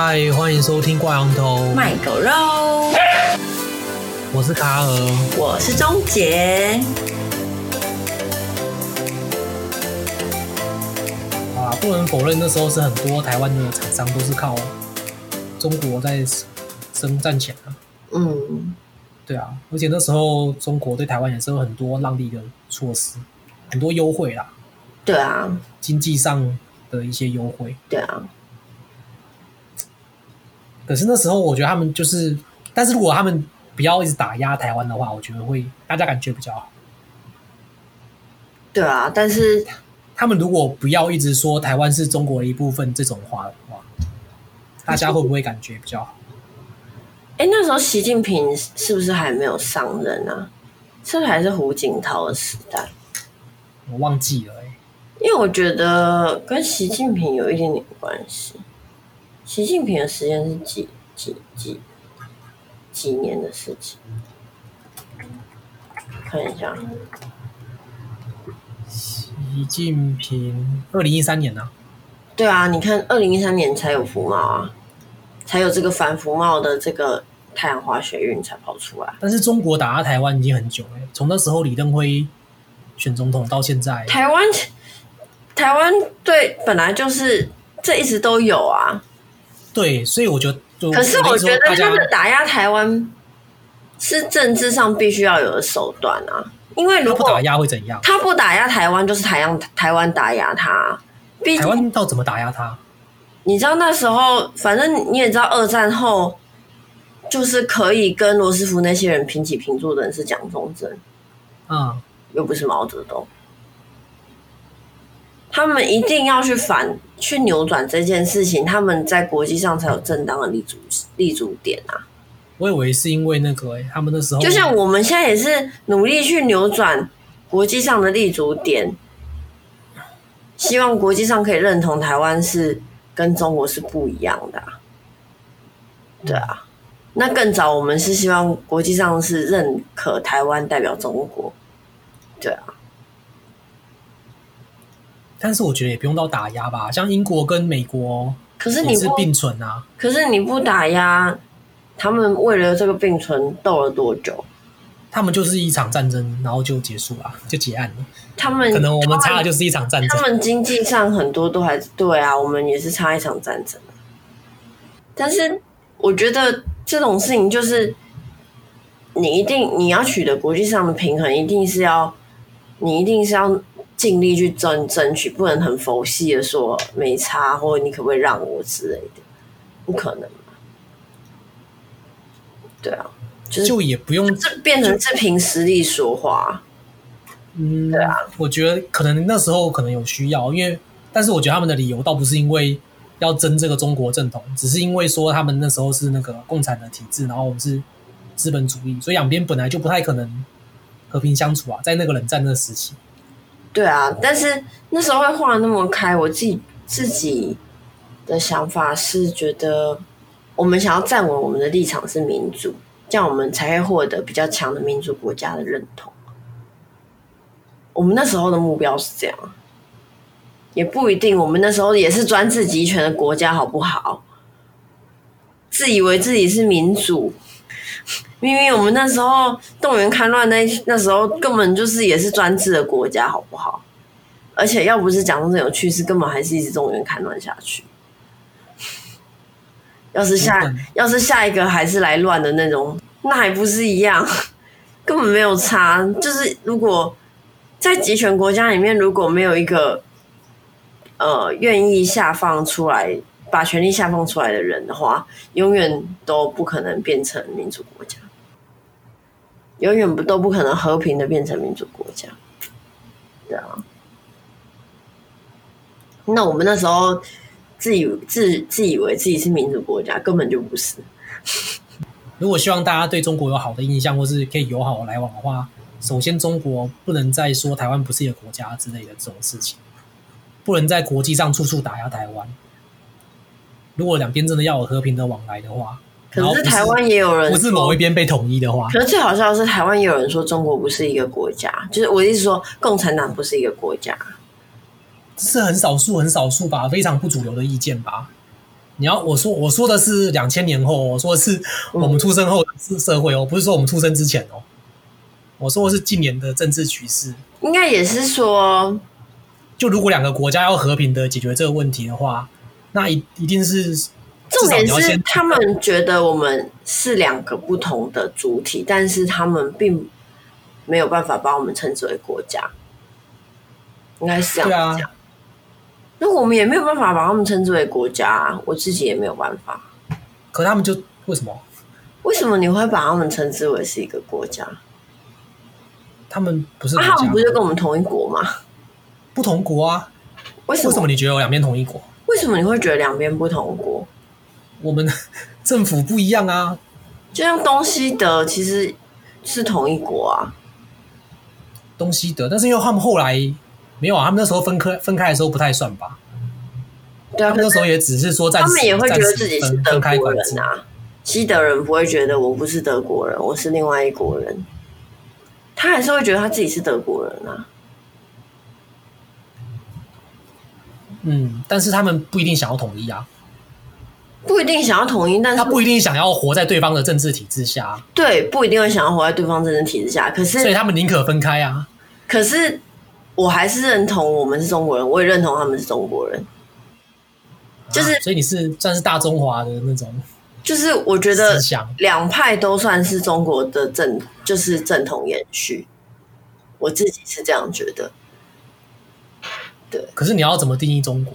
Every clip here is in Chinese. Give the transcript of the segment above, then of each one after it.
嗨，欢迎收听挂羊头卖狗肉。我是卡尔，我是钟杰。啊，不能否认，那时候是很多台湾的厂商都是靠中国在生赚钱的。嗯，对啊，而且那时候中国对台湾也是有很多让利的措施，很多优惠啦。对啊，经济上的一些优惠。对啊。可是那时候我觉得他们就是，但是如果他们不要一直打压台湾的话，我觉得会大家感觉比较好。对啊，但是他们如果不要一直说台湾是中国的一部分这种话的话，大家会不会感觉比较好？哎，那时候习近平是不是还没有上任啊？是不是还是胡锦涛的时代？我忘记了因为我觉得跟习近平有一点点关系。习近平的时间是几几几几年的事情？看一下，习近平二零一三年呢、啊？对啊，你看二零一三年才有服贸啊，才有这个反服贸的这个太阳花学运才跑出来。但是中国打压台湾已经很久了，从那时候李登辉选总统到现在，台湾台湾对本来就是这一直都有啊。对，所以我觉得，可是我觉得他的打压台湾是政治上必须要有的手段啊，因为如果不打压会怎样？他不打压台湾，就是台湾台湾打压他。台湾到怎么打压他？你知道那时候，反正你也知道，二战后就是可以跟罗斯福那些人平起平坐的人是蒋中正，嗯，又不是毛泽东。他们一定要去反去扭转这件事情，他们在国际上才有正当的立足立足点啊！我以为是因为那个、欸，他们那时候就像我们现在也是努力去扭转国际上的立足点，希望国际上可以认同台湾是跟中国是不一样的、啊。对啊，那更早我们是希望国际上是认可台湾代表中国。对啊。但是我觉得也不用到打压吧，像英国跟美国，可是你是并存啊。可是你不打压，他们为了这个并存斗了多久？他们就是一场战争，然后就结束了，就结案了。他们可能我们差的就是一场战争。他们经济上很多都还对啊，我们也是差一场战争。但是我觉得这种事情就是，你一定你要取得国际上的平衡，一定是要你一定是要。尽力去争争取，不能很佛系的说没差，或者你可不可以让我之类的，不可能。对啊，就是就也不用这变成是凭实力说话。嗯，对啊，我觉得可能那时候可能有需要，因为但是我觉得他们的理由倒不是因为要争这个中国正统，只是因为说他们那时候是那个共产的体制，然后我们是资本主义，所以两边本来就不太可能和平相处啊，在那个冷战那个时期。对啊，但是那时候会画那么开，我自己自己的想法是觉得，我们想要站稳我们的立场是民主，这样我们才会获得比较强的民主国家的认同。我们那时候的目标是这样，也不一定。我们那时候也是专制集权的国家，好不好？自以为自己是民主。明明我们那时候动员戡乱，那那时候根本就是也是专制的国家，好不好？而且要不是蒋中正有去世，根本还是一直动员戡乱下去。要是下要是下一个还是来乱的那种，那还不是一样？根本没有差。就是如果在集权国家里面，如果没有一个呃愿意下放出来。把权力下放出来的人的话，永远都不可能变成民主国家，永远不都不可能和平的变成民主国家。对啊，那我们那时候自以自自以为自己是民主国家，根本就不是。如果希望大家对中国有好的印象，或是可以友好来往的话，首先中国不能再说台湾不是一个国家之类的这种事情，不能在国际上处处打压台湾。如果两边真的要有和平的往来的话，可是台湾也有人不是某一边被统一的话，可是最好笑的是台湾也有人说中国不是一个国家，就是我意思说共产党不是一个国家，这是很少数很少数吧，非常不主流的意见吧。你要我说我说的是两千年后，我说的是我们出生后的社会哦，不是说我们出生之前哦。我说的是近年的政治趋势，应该也是说，就如果两个国家要和平的解决这个问题的话，那一一定是重点是他们觉得我们是两个不同的主体，但是他们并没有办法把我们称之为国家，应该是这样子讲。啊那我们也没有办法把他们称之为国家啊，我自己也没有办法。可他们就为什么？为什么你会把他们称之为是一个国家？他们不是，啊，他们不是跟我们同一国吗？不同国啊？为什么？为什么你觉得我两边同一国？为什么你会觉得两边不同国？我们政府不一样啊。就像东西德其实是同一国啊。东西德，但是因为他们后来。没有啊，他们那时候分开分开的时候不太算吧？对啊，他们那时候也只是说，他们也会觉得自己是德国人啊。西德人不会觉得我不是德国人，我是另外一国人，他还是会觉得他自己是德国人啊。嗯，但是他们不一定想要统一啊，不一定想要统一，但是他不一定想要活在对方的政治体制下。对，不一定会想要活在对方政治体制下，可是所以他们宁可分开啊。可是。我还是认同我们是中国人，我也认同他们是中国人，就是、啊、所以你是算是大中华的那种，就是我觉得两派都算是中国的正，就是正统延续，我自己是这样觉得。对，可是你要怎么定义中国？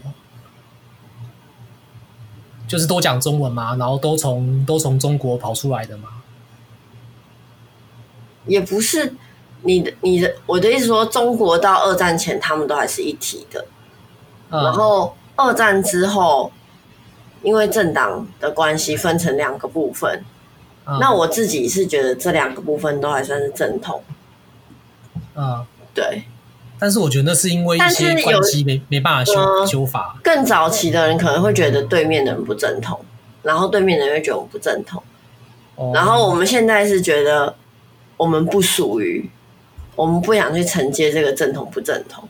就是都讲中文嘛？然后都从都从中国跑出来的嘛？也不是。你的、你的、我的意思说，中国到二战前，他们都还是一体的。嗯、然后二战之后，因为政党的关系，分成两个部分。嗯、那我自己是觉得这两个部分都还算是正统。嗯，对。但是我觉得那是因为一些关系没没办法修、呃、修法。更早期的人可能会觉得对面的人不正统，然后对面的人会觉得我不正统。哦、然后我们现在是觉得我们不属于。我们不想去承接这个正统不正统，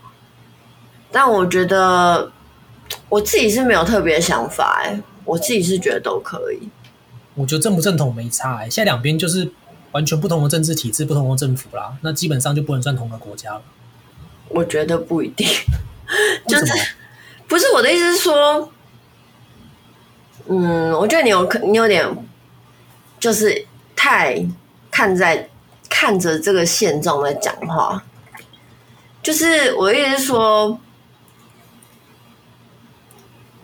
但我觉得我自己是没有特别想法哎，我自己是觉得都可以。我觉得正不正统没差哎，现在两边就是完全不同的政治体制、不同的政府啦，那基本上就不能算同个国家了。我觉得不一定，就是不是我的意思是说，嗯，我觉得你有可你有点就是太看在。看着这个现状在讲话，就是我的意思是说，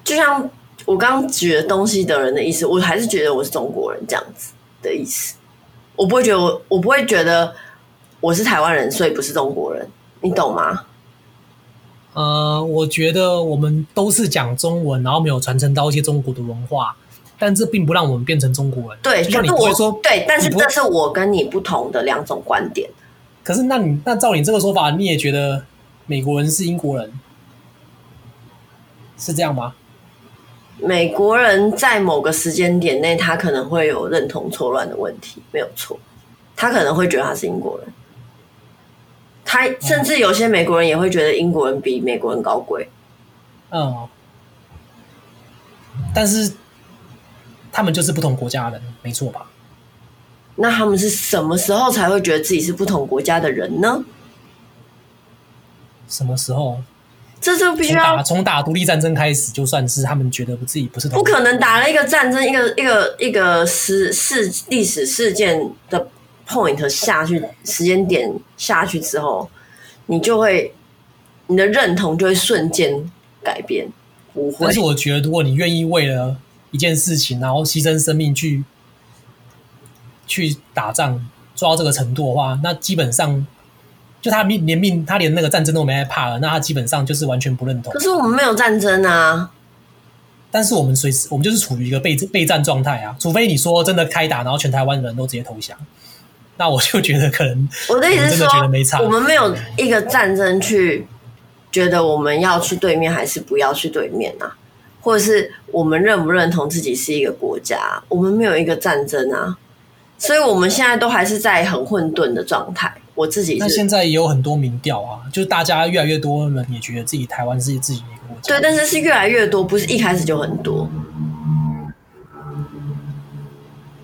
就像我刚刚举的东西的人的意思，我还是觉得我是中国人这样子的意思。我不会觉得我，我不会觉得我是台湾人，所以不是中国人，你懂吗？呃，我觉得我们都是讲中文，然后没有传承到一些中国的文化。但这并不让我们变成中国人。对，就像你不会说对，但是这是我跟你不同的两种观点。可是，那你那照你这个说法，你也觉得美国人是英国人，是这样吗？美国人在某个时间点内，他可能会有认同错乱的问题，没有错。他可能会觉得他是英国人，他甚至有些美国人也会觉得英国人比美国人高贵。嗯，但是。他们就是不同国家的人，没错吧？那他们是什么时候才会觉得自己是不同国家的人呢？什么时候？这就必须要从打独立战争开始，就算是他们觉得自己不是同。不可能打了一个战争，一个一个一个事事历史事件的 point 下去，时间点下去之后，你就会你的认同就会瞬间改变。不会。但是我觉得，如果你愿意为了一件事情，然后牺牲生命去去打仗，做到这个程度的话，那基本上就他命连命，他连那个战争都没害怕了，那他基本上就是完全不认同。可是我们没有战争啊！但是我们随时我们就是处于一个备备战状态啊，除非你说真的开打，然后全台湾人都直接投降，那我就觉得可能我的意思是说，我们没有一个战争去觉得我们要去对面还是不要去对面啊。或者是我们认不认同自己是一个国家？我们没有一个战争啊，所以我们现在都还是在很混沌的状态。我自己，那现在也有很多民调啊，就是大家越来越多人也觉得自己台湾是自己的国家。对，但是是越来越多，不是一开始就很多。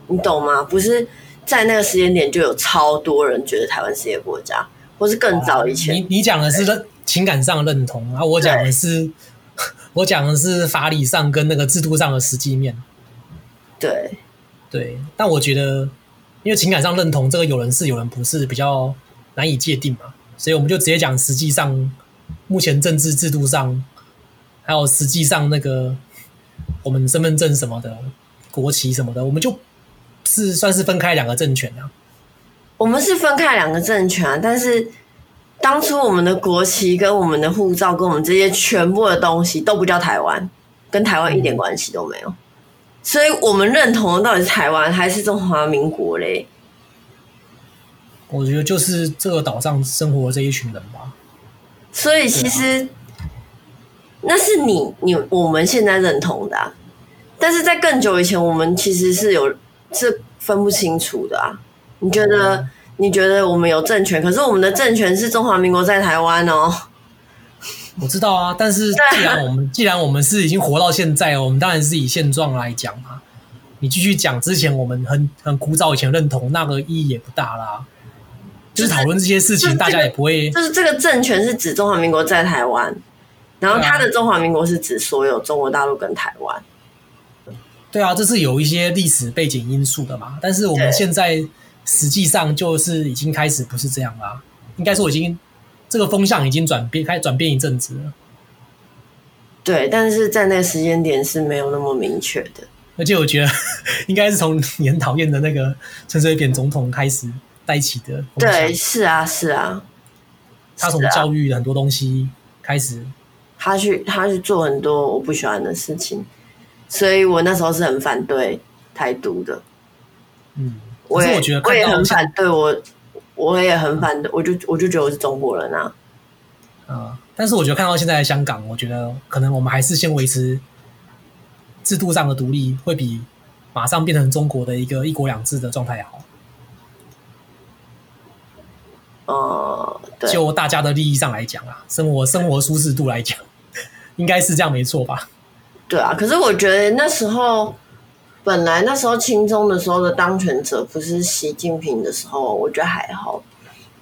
你懂吗？不是在那个时间点就有超多人觉得台湾是一个国家，或是更早以前。你你讲的是认情感上认同，然后我讲的是 我讲的是法理上跟那个制度上的实际面。对对，但我觉得，因为情感上认同这个有人是有人不是比较难以界定嘛，所以我们就直接讲实际上目前政治制度上，还有实际上那个我们身份证什么的、国旗什么的，我们就是算是分开两个政权啊。我们是分开两个政权啊，但是当初我们的国旗跟我们的护照跟我们这些全部的东西都不叫台湾，跟台湾一点关系都没有。所以我们认同的到底是台湾还是中华民国嘞？我觉得就是这个岛上生活的这一群人吧。所以其实那是你你我们现在认同的啊，但是在更久以前，我们其实是有是分不清楚的啊。你觉得你觉得我们有政权，可是我们的政权是中华民国在台湾哦。我知道啊，但是既然我们 既然我们是已经活到现在哦，我们当然是以现状来讲嘛。你继续讲之前我们很很古早以前认同那个意义也不大啦。就是讨论这些事情，大家也不会。就是这个政权是指中华民国在台湾，然后他的中华民国是指所有中国大陆跟台湾。对啊，这是有一些历史背景因素的嘛。但是我们现在实际上就是已经开始不是这样啦，应该说已经。这个风向已经转变，开始转变一阵子了。对，但是在那个时间点是没有那么明确的。而且我觉得 应该是从你很讨厌的那个陈水扁总统开始带起的。对，是啊，是啊。他从教育的很多东西开始，他去他去做很多我不喜欢的事情，所以我那时候是很反对台独的。嗯，我也我觉得我也很反对我。我也很反对，我就我就觉得我是中国人啊。嗯，但是我觉得看到现在的香港，我觉得可能我们还是先维持制度上的独立，会比马上变成中国的一个一国两制的状态好。哦、嗯，对，就大家的利益上来讲啊，生活生活舒适度来讲，应该是这样没错吧？对啊，可是我觉得那时候。本来那时候清中的时候的当权者不是习近平的时候，我觉得还好，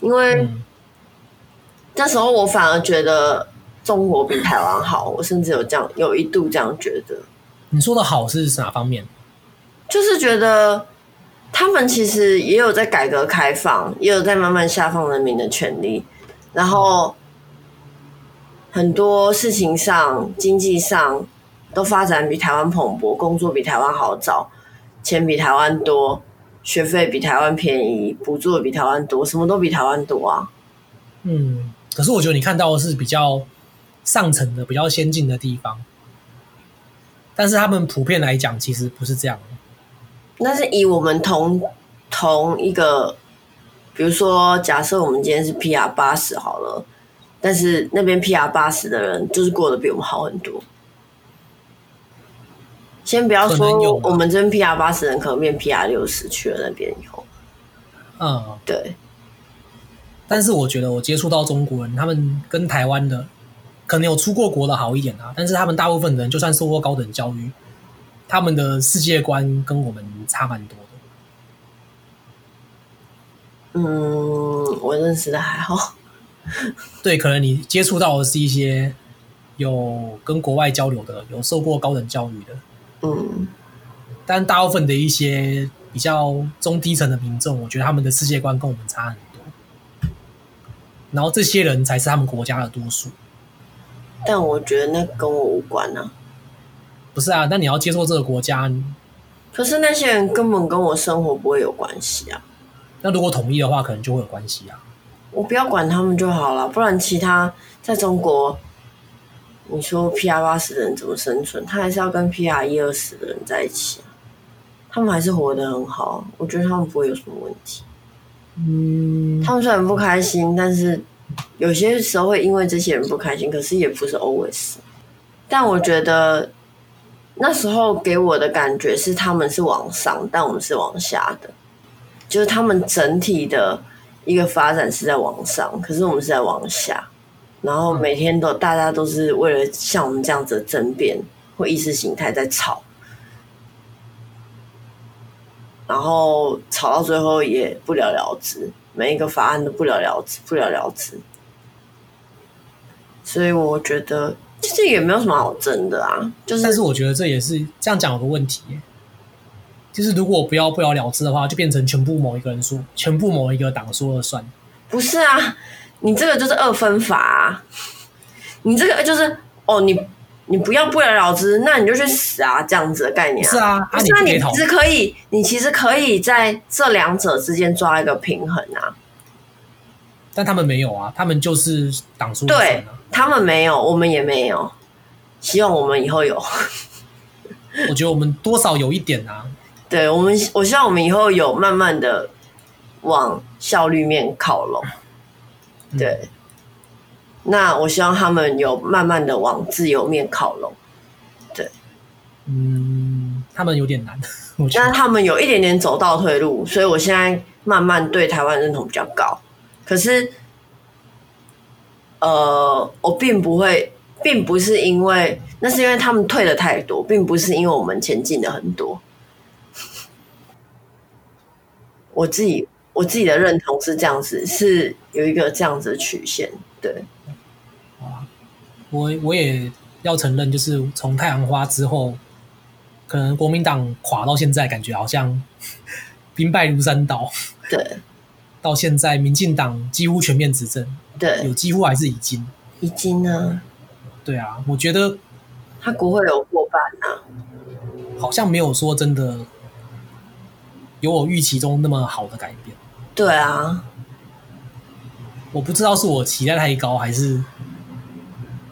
因为那时候我反而觉得中国比台湾好，我甚至有这样有一度这样觉得。你说的好是哪方面？就是觉得他们其实也有在改革开放，也有在慢慢下放人民的权利，然后很多事情上，经济上。都发展比台湾蓬勃，工作比台湾好找，钱比台湾多，学费比台湾便宜，补助比台湾多，什么都比台湾多啊。嗯，可是我觉得你看到的是比较上层的、比较先进的地方，但是他们普遍来讲其实不是这样。那是以我们同同一个，比如说，假设我们今天是 PR 八十好了，但是那边 PR 八十的人就是过得比我们好很多。先不要说，我们这边 PR 八十人可能变 PR 六十去了那边以后，嗯，对。但是我觉得我接触到中国人，他们跟台湾的可能有出过国的好一点啊，但是他们大部分人就算受过高等教育，他们的世界观跟我们差蛮多的。嗯，我认识的还好。对，可能你接触到的是一些有跟国外交流的，有受过高等教育的。嗯，但大部分的一些比较中低层的民众，我觉得他们的世界观跟我们差很多。然后这些人才是他们国家的多数。但我觉得那跟我无关啊。不是啊，那你要接受这个国家。可是那些人根本跟我生活不会有关系啊。那如果统一的话，可能就会有关系啊。我不要管他们就好了，不然其他在中国。你说 P R 八十的人怎么生存？他还是要跟 P R 一二十的人在一起啊。他们还是活得很好，我觉得他们不会有什么问题。嗯，他们虽然不开心，但是有些时候会因为这些人不开心，可是也不是 always。但我觉得那时候给我的感觉是他们是往上，但我们是往下的，就是他们整体的一个发展是在往上，可是我们是在往下。然后每天都大家都是为了像我们这样子的争辩或意识形态在吵，然后吵到最后也不了了之，每一个法案都不了了之，不了了之。所以我觉得其实也没有什么好争的啊，就是。但是我觉得这也是这样讲有个问题，就是如果不要不了了之的话，就变成全部某一个人说，全部某一个党说了算。不是啊，你这个就是二分法啊，你这个就是哦你。你不要不了了之，那你就去死啊！这样子的概念啊，是啊，不是啊，你其实可以，你其实可以在这两者之间抓一个平衡啊。但他们没有啊，他们就是党说了算啊。对，他们没有，我们也没有。希望我们以后有。我觉得我们多少有一点啊。对我们，我希望我们以后有慢慢的往效率面靠拢。对。嗯那我希望他们有慢慢的往自由面靠拢，对，嗯，他们有点难，我觉得他们有一点点走倒退路，所以我现在慢慢对台湾认同比较高。可是，呃，我并不会，并不是因为那是因为他们退的太多，并不是因为我们前进的很多。我自己我自己的认同是这样子，是有一个这样子的曲线，对。我我也要承认，就是从太阳花之后，可能国民党垮到现在，感觉好像 兵败如山倒。对，到现在民进党几乎全面执政，对，有几乎还是已经已经呢。对啊，我觉得他国会有过半啊，好像没有说真的有我预期中那么好的改变。对啊，我不知道是我期待太高还是。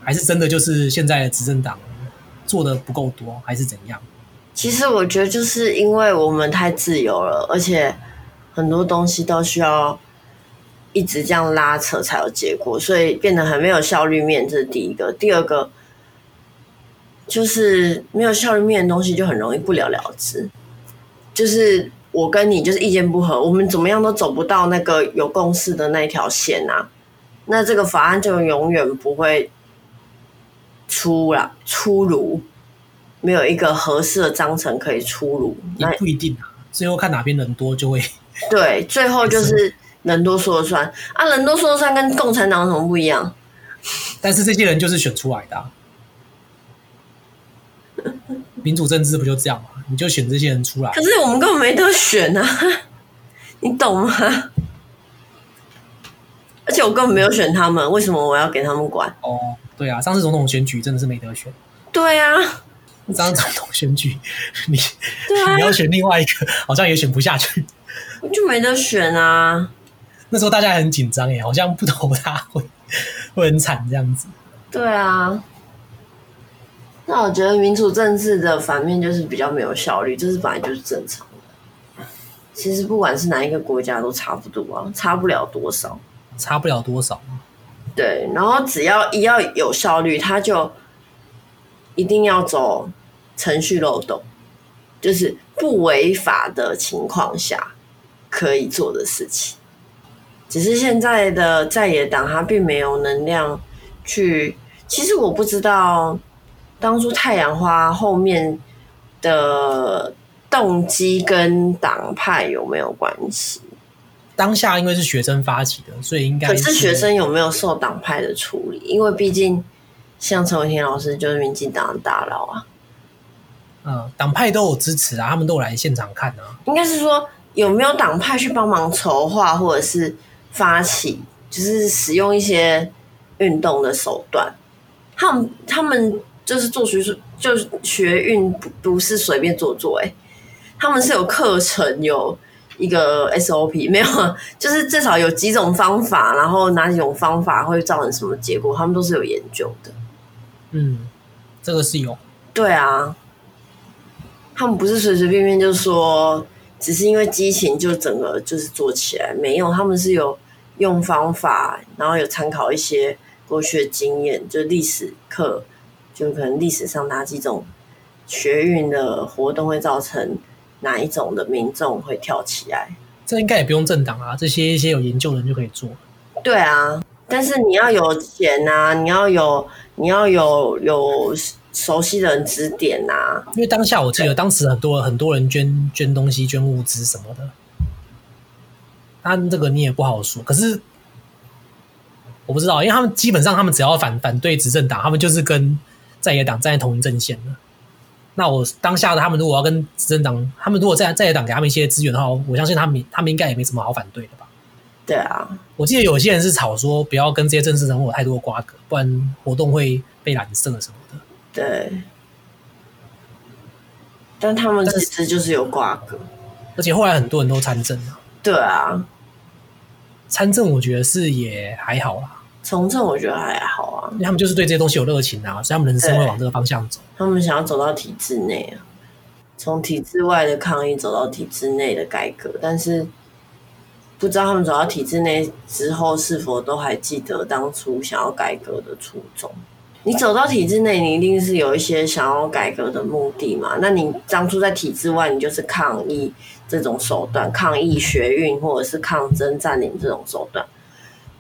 还是真的就是现在的执政党做的不够多，还是怎样？其实我觉得就是因为我们太自由了，而且很多东西都需要一直这样拉扯才有结果，所以变得很没有效率面。这是第一个，第二个就是没有效率面的东西就很容易不了了之。就是我跟你就是意见不合，我们怎么样都走不到那个有共识的那条线啊，那这个法案就永远不会。出了出炉，没有一个合适的章程可以出炉，也不一定啊。最后看哪边人多就会。对，最后就是人多说了算啊，人多说了算跟共产党有什么不一样？但是这些人就是选出来的啊，民主政治不就这样吗？你就选这些人出来。可是我们根本没得选啊，你懂吗？而且我根本没有选他们，为什么我要给他们管？哦。对啊，上次总统选举真的是没得选。对啊，上次总统选举，你、啊、你要选另外一个，好像也选不下去。我就没得选啊。那时候大家很紧张耶，好像不投他会 会很惨这样子。对啊。那我觉得民主政治的反面就是比较没有效率，这是本来就是正常的。其实不管是哪一个国家都差不多啊，差不了多少，差不了多少。对，然后只要一要有效率，他就一定要走程序漏洞，就是不违法的情况下可以做的事情。只是现在的在野党他并没有能量去，其实我不知道当初太阳花后面的动机跟党派有没有关系。当下因为是学生发起的，所以应该。可是学生有没有受党派的处理？因为毕竟像陈伟霆老师就是民进党的大佬啊。嗯，党派都有支持啊，他们都有来现场看啊。应该是说有没有党派去帮忙筹划或者是发起，就是使用一些运动的手段。他们他们就是做学术，就是学运不不是随便做做哎、欸，他们是有课程有。一个 SOP 没有，就是至少有几种方法，然后哪几种方法会造成什么结果，他们都是有研究的。嗯，这个是有。对啊，他们不是随随便便就说，只是因为激情就整个就是做起来，没有，他们是有用方法，然后有参考一些过去的经验，就历史课，就可能历史上哪几种学运的活动会造成。哪一种的民众会跳起来？这应该也不用政党啊，这些一些有研究的人就可以做。对啊，但是你要有钱啊，你要有，你要有有熟悉的人指点呐、啊。因为当下我记得当时很多很多人捐捐东西、捐物资什么的，但这个你也不好说。可是我不知道，因为他们基本上他们只要反反对执政党，他们就是跟在野党站在同一阵线的。那我当下的他们如果要跟执政党，他们如果在在野党给他们一些资源的话，我相信他们他们应该也没什么好反对的吧？对啊，我记得有些人是吵说不要跟这些政治人物有太多的瓜葛，不然活动会被染色什么的。对，但他们其实就是有瓜葛，而且后来很多人都参政了。对啊，参政我觉得是也还好啦。从政我觉得还好啊，他们就是对这些东西有热情啊，所以他们人生会往这个方向走。他们想要走到体制内啊，从体制外的抗议走到体制内的改革，但是不知道他们走到体制内之后是否都还记得当初想要改革的初衷。你走到体制内，你一定是有一些想要改革的目的嘛？那你当初在体制外，你就是抗议这种手段，抗议学运或者是抗争占领这种手段，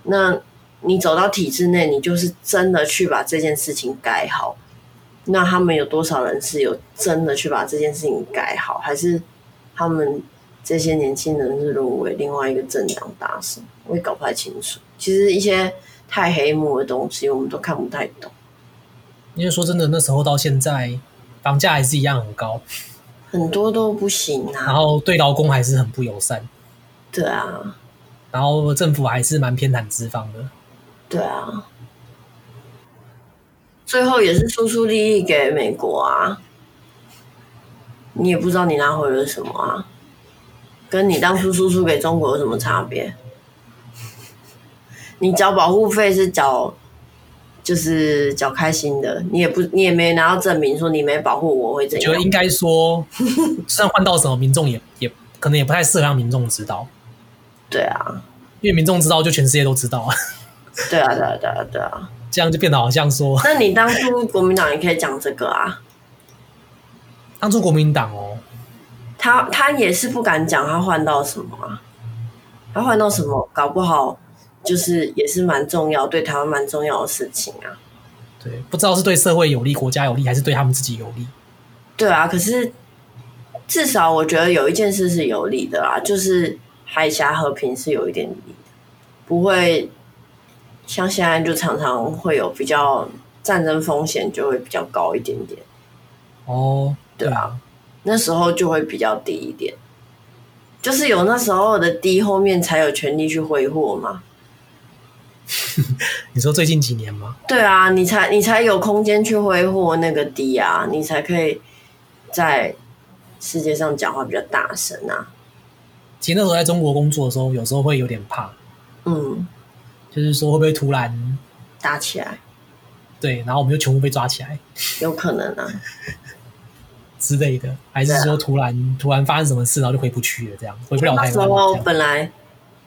那。你走到体制内，你就是真的去把这件事情改好。那他们有多少人是有真的去把这件事情改好，还是他们这些年轻人是沦为另外一个政党大胜？我也搞不太清楚。其实一些太黑幕的东西，我们都看不太懂。因为说真的，那时候到现在，房价还是一样很高，很多都不行啊。然后对劳工还是很不友善。对啊。然后政府还是蛮偏袒资方的。对啊，最后也是输出利益给美国啊，你也不知道你拿回了什么啊，跟你当初输出给中国有什么差别？你缴保护费是缴，就是缴开心的，你也不，你也没拿到证明说你没保护我会怎样？我觉得应该说，就算换到什么，民众也也可能也不太适合让民众知道。对啊，因为民众知道，就全世界都知道啊。对啊，对啊，对啊，对啊，这样就变得好像说，那你当初国民党也可以讲这个啊。当初国民党哦，他他也是不敢讲他换到什么啊，他换到什么，搞不好就是也是蛮重要，对台湾蛮重要的事情啊。对，不知道是对社会有利、国家有利，还是对他们自己有利。对啊，可是至少我觉得有一件事是有利的啊，就是海峡和平是有一点利的，不会。像现在就常常会有比较战争风险就会比较高一点点哦，对啊，那时候就会比较低一点，就是有那时候的低，后面才有权利去挥霍嘛。你说最近几年吗？对啊，你才你才有空间去挥霍那个低啊，你才可以在世界上讲话比较大声啊。其实那时候在中国工作的时候，有时候会有点怕，嗯。就是说会不会突然打起来？对，然后我们就全部被抓起来，有可能啊 之类的，还是说突然、啊、突然发生什么事，然后就回不去了，这样回不了台湾。那时候本来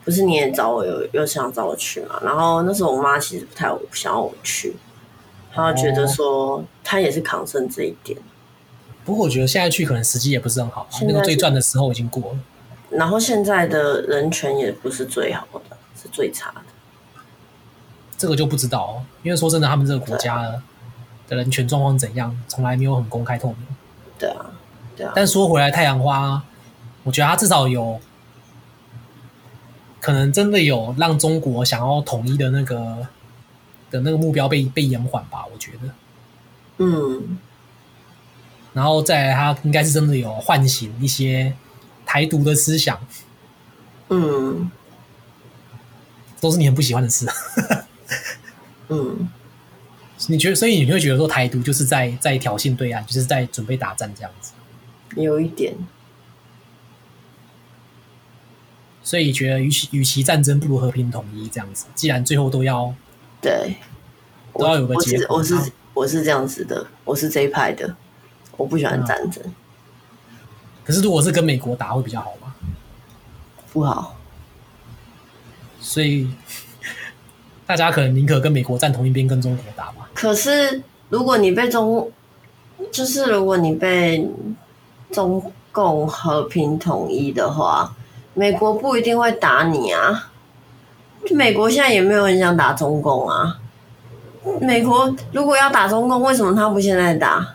不是你也找我有有想找我去嘛？然后那时候我妈其实不太想要我去，她觉得说她也是抗胜这一点。不过我觉得现在去可能时机也不是很好，那个最赚的时候已经过了。然后现在的人权也不是最好的，是最差的。这个就不知道哦，因为说真的，他们这个国家的人权状况怎样，从来没有很公开透明。对啊，对啊。但说回来，太阳花，我觉得它至少有可能真的有让中国想要统一的那个的那个目标被被延缓吧，我觉得。嗯。然后再来，他应该是真的有唤醒一些台独的思想。嗯。都是你很不喜欢的事。嗯，你觉得，所以你会觉得说台独就是在在挑衅对岸，就是在准备打战这样子，有一点。所以觉得与其与其战争，不如和平统一这样子。既然最后都要对，都要有个结果。我是我是这样子的，我是这一派的，我不喜欢战争。嗯。可是如果是跟美国打会比较好吗？不好。所以。大家可能宁可跟美国站同一边，跟中国打吧。可是，如果你被中，就是如果你被中共和平统一的话，美国不一定会打你啊。美国现在也没有很想打中共啊，美国如果要打中共，为什么他不现在打？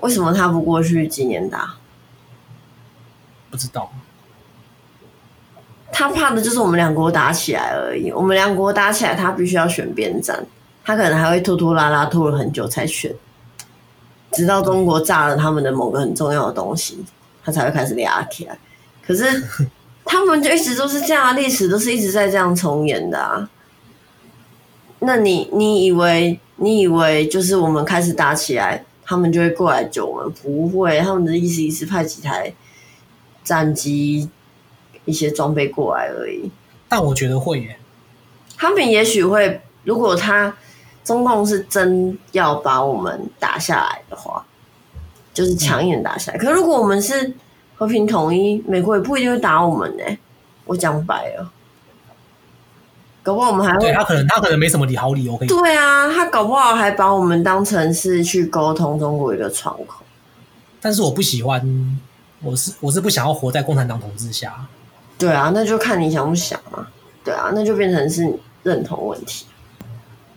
为什么他不过去几年打？不知道。他怕的就是我们两国打起来而已。我们两国打起来，他必须要选边站，他可能还会拖拖拉拉拖了很久才选，直到中国炸了他们的某个很重要的东西，他才会开始俩起来。可是他们就一直都是这样，历史都是一直在这样重演的啊。那你你以为你以为就是我们开始打起来，他们就会过来救我们？不会，他们的意思意思派几台战机。一些装备过来而已，但我觉得会耶。他们也许会，如果他中共是真要把我们打下来的话，就是强硬打下来。嗯、可如果我们是和平统一，美国也不一定会打我们呢。我讲白了，搞不好我们还会。对，他可能他可能没什么理好理由可以。对啊，他搞不好还把我们当成是去沟通中国一个窗口。但是我不喜欢，我是我是不想要活在共产党统治下。对啊，那就看你想不想嘛。对啊，那就变成是认同问题。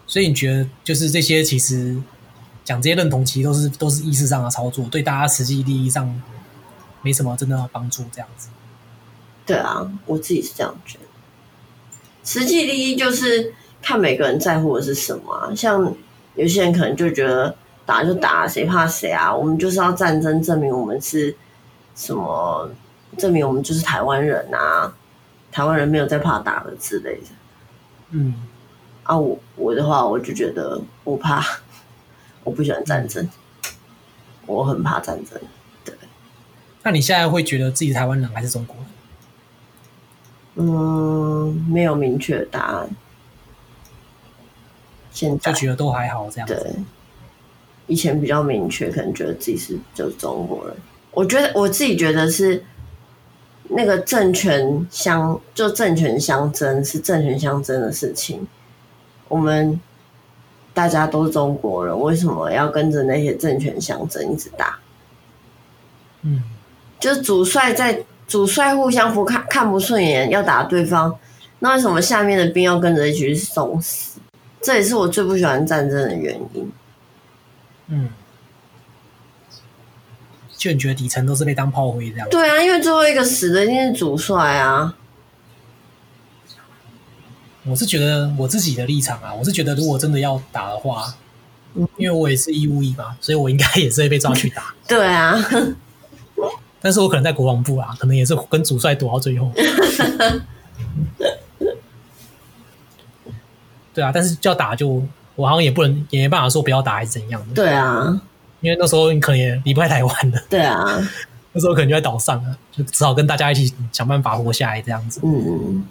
所以你觉得，就是这些其实讲这些认同，其实都是都是意识上的操作，对大家实际利益上没什么真的帮助，这样子。对啊，我自己是这样觉得。实际利益就是看每个人在乎的是什么啊。像有些人可能就觉得打就打，谁怕谁啊？我们就是要战争证明我们是什么。证明我们就是台湾人啊，台湾人没有在怕打的之类的。嗯，啊，我我的话，我就觉得我怕，我不喜欢战争，我很怕战争。对，那你现在会觉得自己台湾人还是中国人？嗯，没有明确的答案。现在就觉得都还好这样子。对，以前比较明确，可能觉得自己是就是中国人。我觉得我自己觉得是。那个政权相就政权相争是政权相争的事情，我们大家都是中国人，为什么要跟着那些政权相争一直打？嗯，就是主帅在主帅互相不看看不顺眼要打对方，那为什么下面的兵要跟着一起去送死？这也是我最不喜欢战争的原因。嗯。就你觉得底层都是被当炮灰这样？对啊，因为最后一个死的一定是主帅啊。我是觉得我自己的立场啊，我是觉得如果真的要打的话，嗯、因为我也是义务役嘛，所以我应该也是会被抓去打。对啊，但是我可能在国防部啊，可能也是跟主帅躲到最后。对啊，但是要打就我好像也不能也没办法说不要打还是怎样的。对啊。因为那时候你可能也离不开台湾的，对啊，那时候可能就在岛上了，就只好跟大家一起想办法活下来这样子。嗯，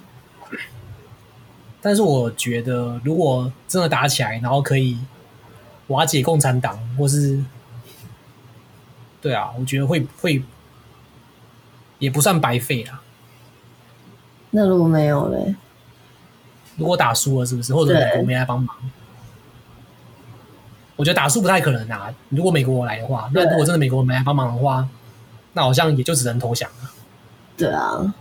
但是我觉得，如果真的打起来，然后可以瓦解共产党，或是对啊，我觉得会会也不算白费啦。那如果没有嘞？如果打输了，是不是？或者美国没来帮忙？我觉得打输不太可能啊！如果美国来的话，那如果真的美国没来帮忙的话，那好像也就只能投降了。对啊，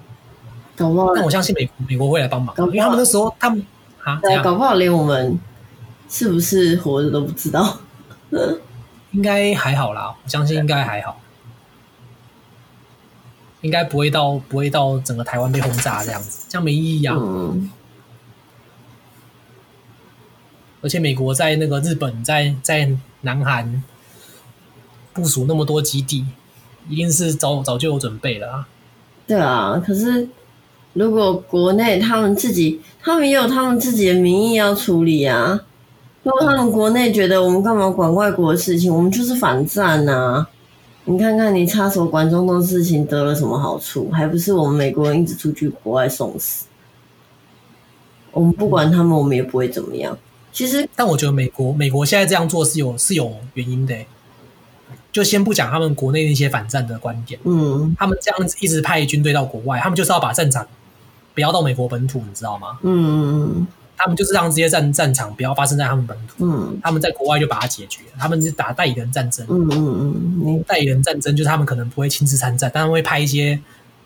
搞不好。但我相信美国美国会来帮忙，因为他们那时候他们啊，搞不好连我们是不是活着都不知道。应该还好啦，我相信应该还好，应该不会到不会到整个台湾被轰炸这样子，这样没意义啊。嗯而且美国在那个日本在在南韩部署那么多基地，一定是早早就有准备了啊。对啊，可是如果国内他们自己，他们也有他们自己的民意要处理啊。如果他们国内觉得我们干嘛管外国的事情，我们就是反战、啊。你看看你插手管中东事情得了什么好处？还不是我们美国人一直出去国外送死。我们不管他们，我们也不会怎么样。其实，但我觉得美国美国现在这样做是有是有原因的。就先不讲他们国内那些反战的观点，嗯，他们这样子一直派军队到国外，他们就是要把战场不要到美国本土，你知道吗？嗯，他们就是让这些战战场不要发生在他们本土，嗯，他们在国外就把它解决，他们是打代理人战争，嗯嗯嗯，代理人战争就是他们可能不会亲自参战，但他们会派一些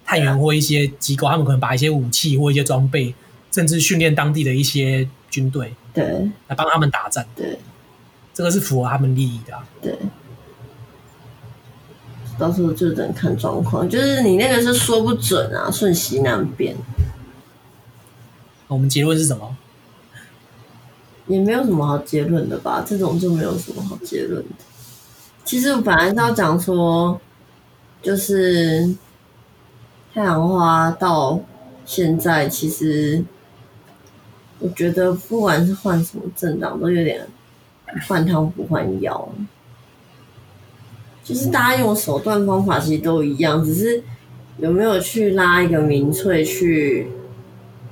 探员或一些机构，他们可能把一些武器或一些装备，甚至训练当地的一些军队。对，来帮他们打战，对，这个是符合他们利益的、啊，对。到时候就等看状况，就是你那个是说不准啊，瞬息难变。我们结论是什么？也没有什么好结论的吧，这种就没有什么好结论的。其实我本来是要讲说，就是太阳花到现在，其实我觉得不管是换什么政党，都有点换汤不换药。就是大家用手段方法其实都一样，只是有没有去拉一个民粹去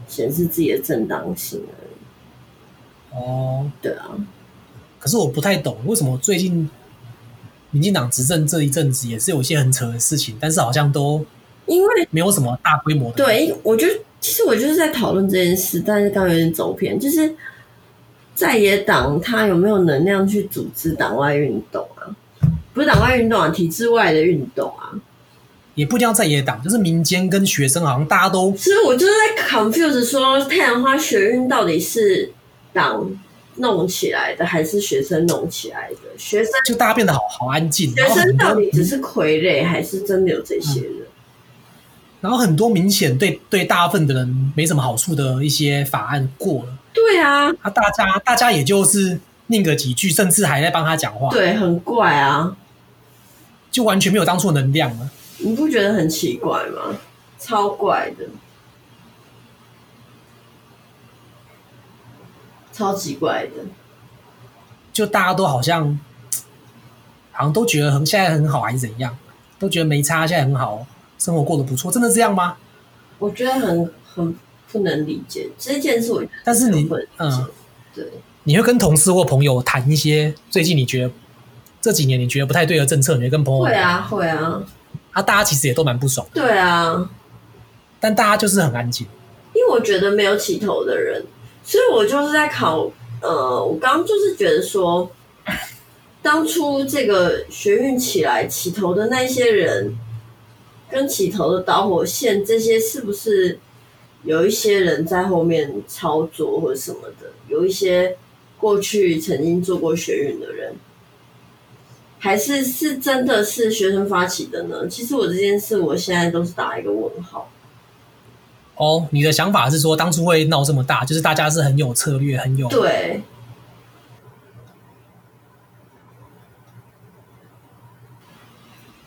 显示自己的正当性而已。哦，对啊。可是我不太懂，为什么最近民进党执政这一阵子也是有一些很扯的事情，但是好像都因为没有什么大规模的。对，我觉得其实我就是在讨论这件事，但是刚刚有点走偏，就是在野党他有没有能量去组织党外运动啊？不是党外运动啊，体制外的运动啊，也不一定要在野党，就是民间跟学生，好像大家都。其实我就是在 confuse 说，太阳花学运到底是党弄起来的，还是学生弄起来的？学生就大家变得好好安静。学生到底只是傀儡，还是真的有这些人？嗯、然后很多明显对对大部分的人没什么好处的一些法案过了。对啊，啊，大家大家也就是念个几句，甚至还在帮他讲话。对，很怪啊。就完全没有当初能量了，你不觉得很奇怪吗？超怪的，超奇怪的。就大家都好像，好像都觉得很现在很好，还是怎样？都觉得没差，现在很好，生活过得不错，真的这样吗？我觉得很很不能理解这件事。我但是你嗯，对，你会跟同事或朋友谈一些最近你觉得。这几年你觉得不太对的政策，你会跟朋友会啊会啊，啊，大家其实也都蛮不爽。对啊，但大家就是很安静，因为我觉得没有起头的人，所以我就是在考。呃，我刚刚就是觉得说，当初这个学运起来起头的那些人，跟起头的导火线，这些是不是有一些人在后面操作或者什么的？有一些过去曾经做过学运的人。还是是真的是学生发起的呢？其实我这件事，我现在都是打一个问号。哦，你的想法是说，当初会闹这么大，就是大家是很有策略，很有对。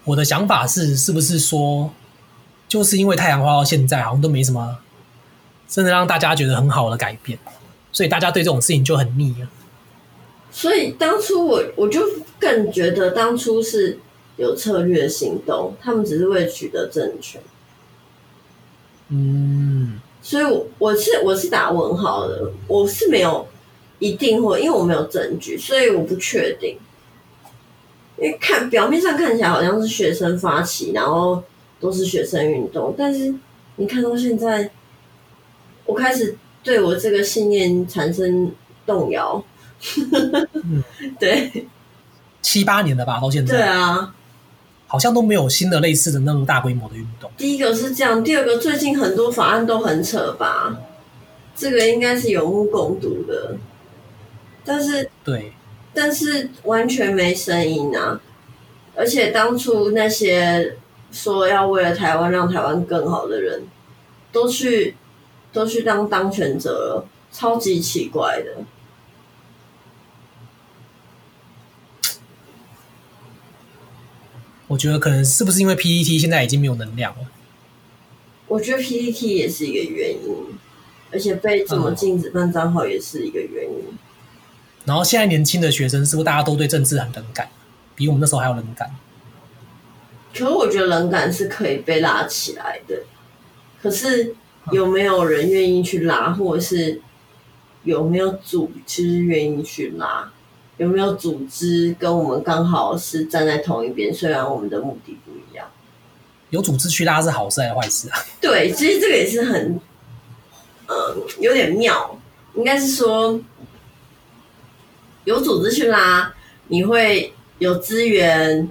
我的想法是，是不是说，就是因为太阳花到现在好像都没什么，真的让大家觉得很好的改变，所以大家对这种事情就很腻了。所以当初我我就。更觉得当初是有策略的行动，他们只是为了取得政权。嗯，所以我，我是我是打问号的，我是没有一定会，因为我没有证据，所以我不确定。因为看表面上看起来好像是学生发起，然后都是学生运动，但是你看到现在，我开始对我这个信念产生动摇。嗯、对。七八年了吧，到现在。对啊，好像都没有新的类似的那么大规模的运动。第一个是这样，第二个最近很多法案都很扯吧，这个应该是有目共睹的。但是，对，但是完全没声音啊！而且当初那些说要为了台湾让台湾更好的人，都去都去当当权者了，超级奇怪的。我觉得可能是不是因为 PTT 现在已经没有能量了？我觉得 PTT 也是一个原因，而且被怎么禁止办账号也是一个原因。嗯。然后现在年轻的学生是不是大家都对政治很冷感，比我们那时候还要冷感？可是我觉得冷感是可以被拉起来的，可是有没有人愿意去拉，或者是有没有组织愿意去拉？有没有组织跟我们刚好是站在同一边？虽然我们的目的不一样。有组织去拉是好事还是坏事啊？对，其实这个也是很，嗯，有点妙。应该是说，有组织去拉，你会有资源，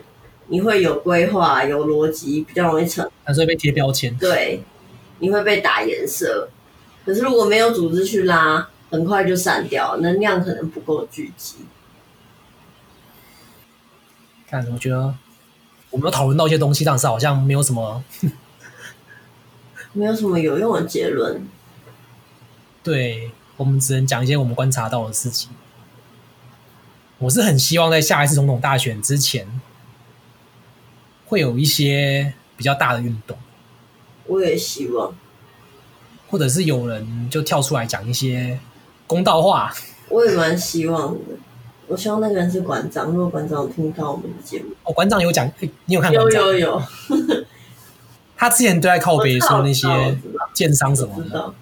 你会有规划、有逻辑，比较容易成。还是会被贴标签？对，你会被打颜色。可是如果没有组织去拉，很快就散掉，能量可能不够聚集。看，我觉得我们有讨论到一些东西，但是好像没有什么，没有什么有用的结论。对，我们只能讲一些我们观察到的事情。我是很希望在下一次总统大选之前，会有一些比较大的运动。我也希望，或者是有人就跳出来讲一些公道话。我也蛮希望的。我希望那个人是馆长，如果馆长有听到我们的节目，哦，馆长有讲，你有看馆长？有有有。他之前都在靠北说那些建商什么的，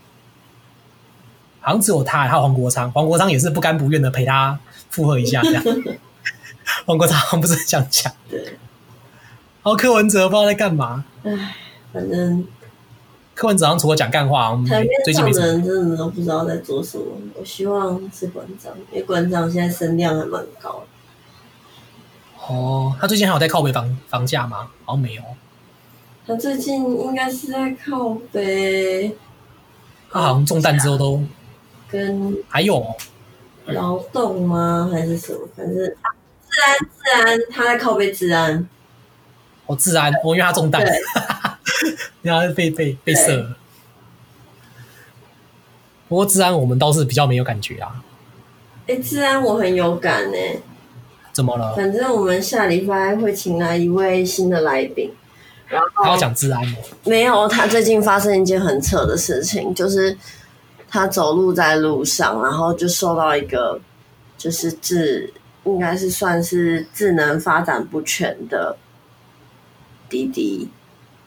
好像只有他，还有黄国昌，黄国昌也是不甘不愿的陪他附和一下，这样。黄国昌不是很想讲，对。然后柯文哲不知道在干嘛，唉，反正。柯文哲好像除了讲干话，台面上的人真的都不知道在做什么。我希望是馆长，因为馆长现在声量还蛮高的。哦，他最近还有在靠北房房价吗？好像没有。他最近应该是在靠北。他好像中弹之后都跟还有劳动吗？还是什么？反正治安治安，他在靠背治安。哦，治安，我因为他中弹。然后 被被被射了，不过治安我们倒是比较没有感觉啊。哎，治安我很有感呢。怎么了？反正我们下礼拜会请来一位新的来宾，然后他要讲治安吗？没有，他最近发生一件很扯的事情，就是他走路在路上，然后就受到一个就是智应该是算是智能发展不全的滴滴。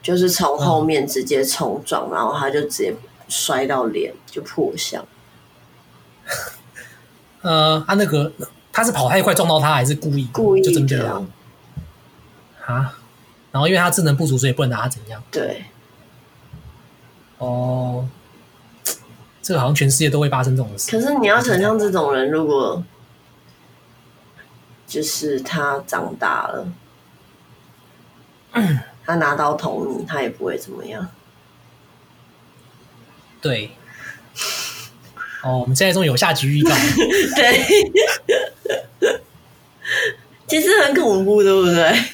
就是从后面直接冲撞，嗯，然后他就直接摔到脸，就破相。呃，他那个他是跑太快撞到他，还是故意？故意就真的啊？然后因为他智能不足，所以不能拿他怎样？对。哦，这个好像全世界都会发生这种事。可是你要想象这种人，如果就是他长大了。嗯 他拿刀捅你，他也不会怎么样。对。哦，我们现在终于有下集预告。对。其实很恐怖，对不对？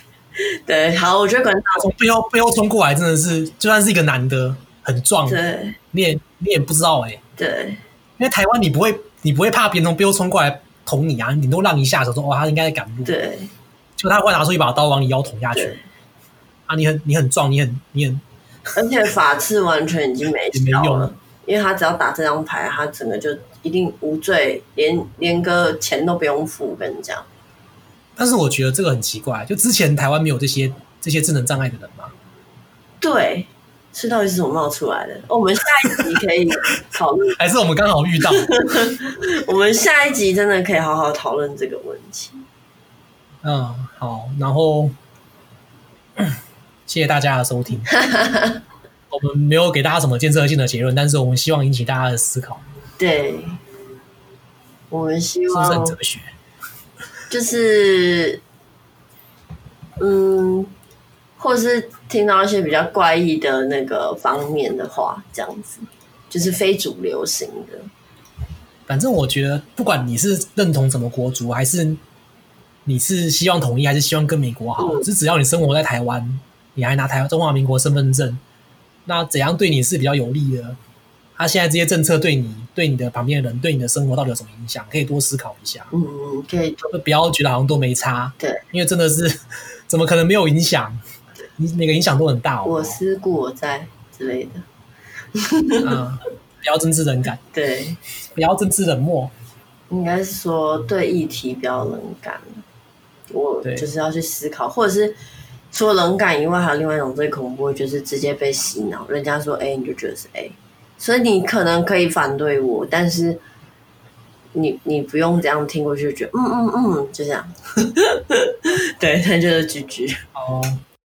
对，好，我觉得可能从背后背后冲过来，真的是就算是一个男的，很壮，对，你也你也不知道哎、欸。对。因为台湾，你不会你不会怕别人从背后冲过来捅你啊，你都让一下手说哦，他应该在赶路。对。就他会拿出一把刀往你腰捅下去。啊，你很你很壮，你很你很，而且法治完全已经没 没用了，因为他只要打这张牌，他整个就一定无罪，连连个钱都不用付。我跟你讲，但是我觉得这个很奇怪，就之前台湾没有这些这些智能障碍的人吗？对，是到底是怎么冒出来的？我们下一集可以讨论，还是我们刚好遇到？我们下一集真的可以好好讨论这个问题。嗯，好，然后。谢谢大家的收听。我们没有给大家什么建设性的结论，但是我们希望引起大家的思考。对，我们希望是不是很哲学？就是，嗯，或是听到一些比较怪异的那个方面的话，这样子，就是非主流型的。反正我觉得，不管你是认同什么国族，还是你是希望统一，还是希望跟美国好，嗯、是只要你生活在台湾。你还拿台湾中华民国身份证，那怎样对你是比较有利的？他现在这些政策对你、对你的旁边的人、对你的生活到底有什么影响？可以多思考一下。嗯，可以，就不要觉得好像都没差。对，因为真的是 怎么可能没有影响？你每个影响都很大。我思故我在之类的。嗯，不要真知冷感。对，不要真知冷漠。应该是说对议题比较冷感。我就是要去思考，或者是。除了冷感以外，还有另外一种最恐怖的，就是直接被洗脑。人家说 A，你就觉得是 A，所以你可能可以反对我，但是你你不用这样听过去，就觉得嗯嗯嗯，就这样。对，那就是 GG。哦。